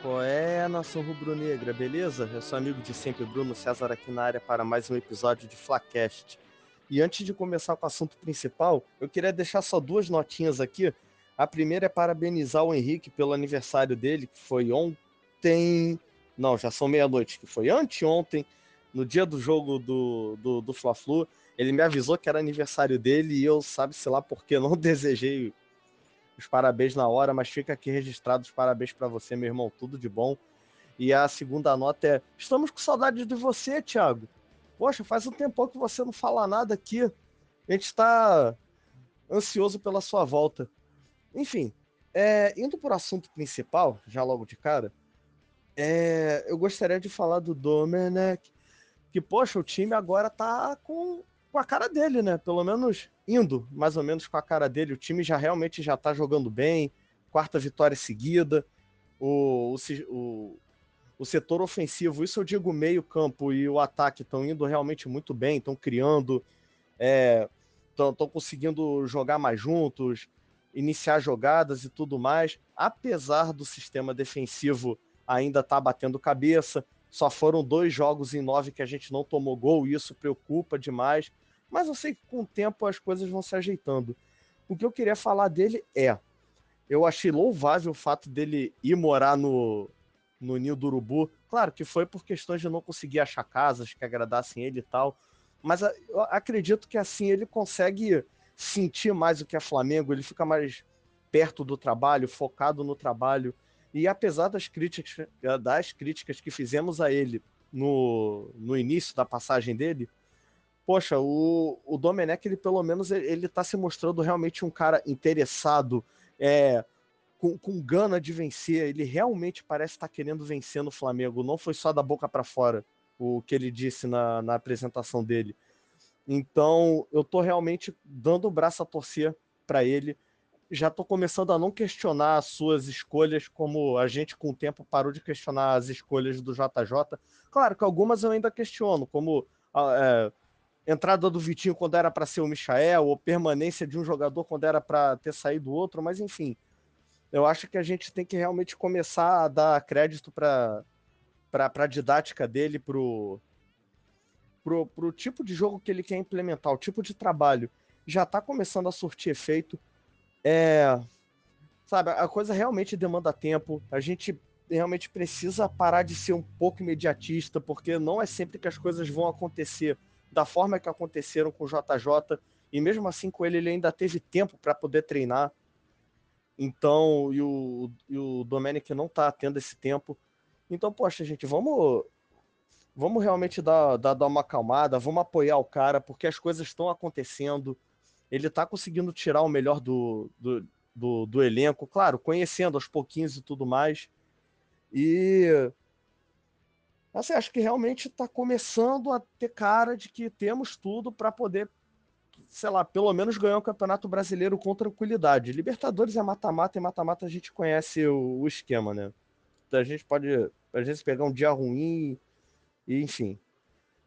Qual é, nação rubro-negra, beleza? Eu sou amigo de sempre, Bruno César, aqui na área para mais um episódio de Flacast. E antes de começar com o assunto principal, eu queria deixar só duas notinhas aqui. A primeira é parabenizar o Henrique pelo aniversário dele, que foi ontem. Não, já são meia-noite, que foi anteontem, no dia do jogo do, do, do Fla-Flu. Ele me avisou que era aniversário dele e eu, sabe-se lá porque não desejei os parabéns na hora, mas fica aqui registrado os parabéns para você, meu irmão, tudo de bom. E a segunda nota é: estamos com saudade de você, Thiago. Poxa, faz um tempão que você não fala nada aqui. A gente está ansioso pela sua volta. Enfim, é, indo para o assunto principal, já logo de cara, é, eu gostaria de falar do Domenech, que, poxa, o time agora tá com com a cara dele, né? Pelo menos indo mais ou menos com a cara dele. O time já realmente já tá jogando bem, quarta vitória seguida. O, o, o, o setor ofensivo, isso eu digo meio campo e o ataque estão indo realmente muito bem, estão criando, estão é, conseguindo jogar mais juntos, iniciar jogadas e tudo mais. Apesar do sistema defensivo ainda tá batendo cabeça, só foram dois jogos em nove que a gente não tomou gol, isso preocupa demais. Mas eu sei que com o tempo as coisas vão se ajeitando. O que eu queria falar dele é: eu achei louvável o fato dele ir morar no, no Ninho do Urubu. Claro que foi por questões de não conseguir achar casas que agradassem ele e tal. Mas eu acredito que assim ele consegue sentir mais o que é Flamengo, ele fica mais perto do trabalho, focado no trabalho. E apesar das críticas, das críticas que fizemos a ele no, no início da passagem dele, poxa, o, o Domenech, ele pelo menos ele está se mostrando realmente um cara interessado, é, com, com gana de vencer. Ele realmente parece estar tá querendo vencer no Flamengo. Não foi só da boca para fora o que ele disse na, na apresentação dele. Então, eu tô realmente dando o braço a torcer para ele já estou começando a não questionar as suas escolhas, como a gente com o tempo parou de questionar as escolhas do JJ. Claro que algumas eu ainda questiono, como a é, entrada do Vitinho quando era para ser o Michael, ou permanência de um jogador quando era para ter saído outro, mas enfim. Eu acho que a gente tem que realmente começar a dar crédito para a didática dele, para o pro, pro tipo de jogo que ele quer implementar, o tipo de trabalho. Já está começando a surtir efeito é, sabe, a coisa realmente demanda tempo. A gente realmente precisa parar de ser um pouco imediatista, porque não é sempre que as coisas vão acontecer da forma que aconteceram com o JJ. E mesmo assim, com ele, ele ainda teve tempo para poder treinar. Então, e o, e o Domenic não está tendo esse tempo. Então, poxa, gente, vamos vamos realmente dar, dar, dar uma acalmada, vamos apoiar o cara, porque as coisas estão acontecendo ele tá conseguindo tirar o melhor do, do, do, do elenco, claro, conhecendo aos pouquinhos e tudo mais. E assim, acho que realmente está começando a ter cara de que temos tudo para poder, sei lá, pelo menos ganhar o Campeonato Brasileiro com tranquilidade. Libertadores é mata-mata e mata-mata a gente conhece o, o, esquema, né? A gente pode, às vezes, pegar um dia ruim e, enfim.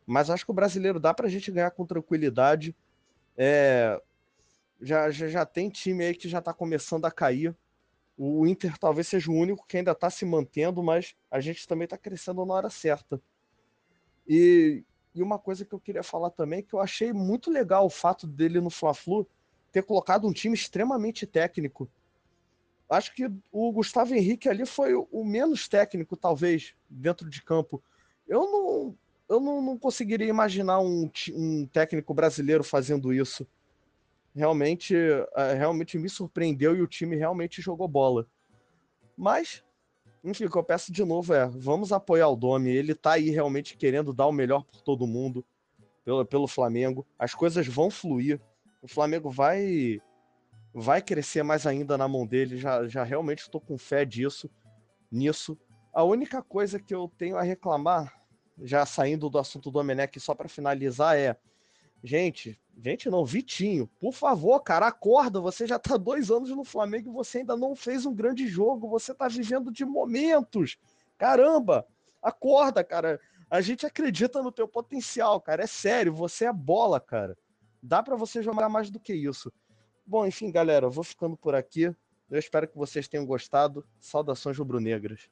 Mas acho que o brasileiro dá para a gente ganhar com tranquilidade. É, já, já, já tem time aí que já está começando a cair. O Inter talvez seja o único que ainda está se mantendo, mas a gente também está crescendo na hora certa. E, e uma coisa que eu queria falar também, que eu achei muito legal o fato dele no Fla-Flu ter colocado um time extremamente técnico. Acho que o Gustavo Henrique ali foi o menos técnico, talvez, dentro de campo. Eu não, eu não, não conseguiria imaginar um, um técnico brasileiro fazendo isso realmente, uh, realmente me surpreendeu e o time realmente jogou bola. Mas, enfim, o que eu peço de novo é: vamos apoiar o Domi. Ele tá aí realmente querendo dar o melhor por todo mundo, pelo, pelo Flamengo. As coisas vão fluir. O Flamengo vai vai crescer mais ainda na mão dele. Já, já realmente estou com fé disso, nisso. A única coisa que eu tenho a reclamar, já saindo do assunto do Domenech, só para finalizar, é Gente, gente não, Vitinho, por favor, cara, acorda. Você já tá dois anos no Flamengo e você ainda não fez um grande jogo. Você tá vivendo de momentos. Caramba, acorda, cara. A gente acredita no teu potencial, cara. É sério, você é bola, cara. Dá para você jogar mais do que isso. Bom, enfim, galera, eu vou ficando por aqui. Eu espero que vocês tenham gostado. Saudações rubro-negras.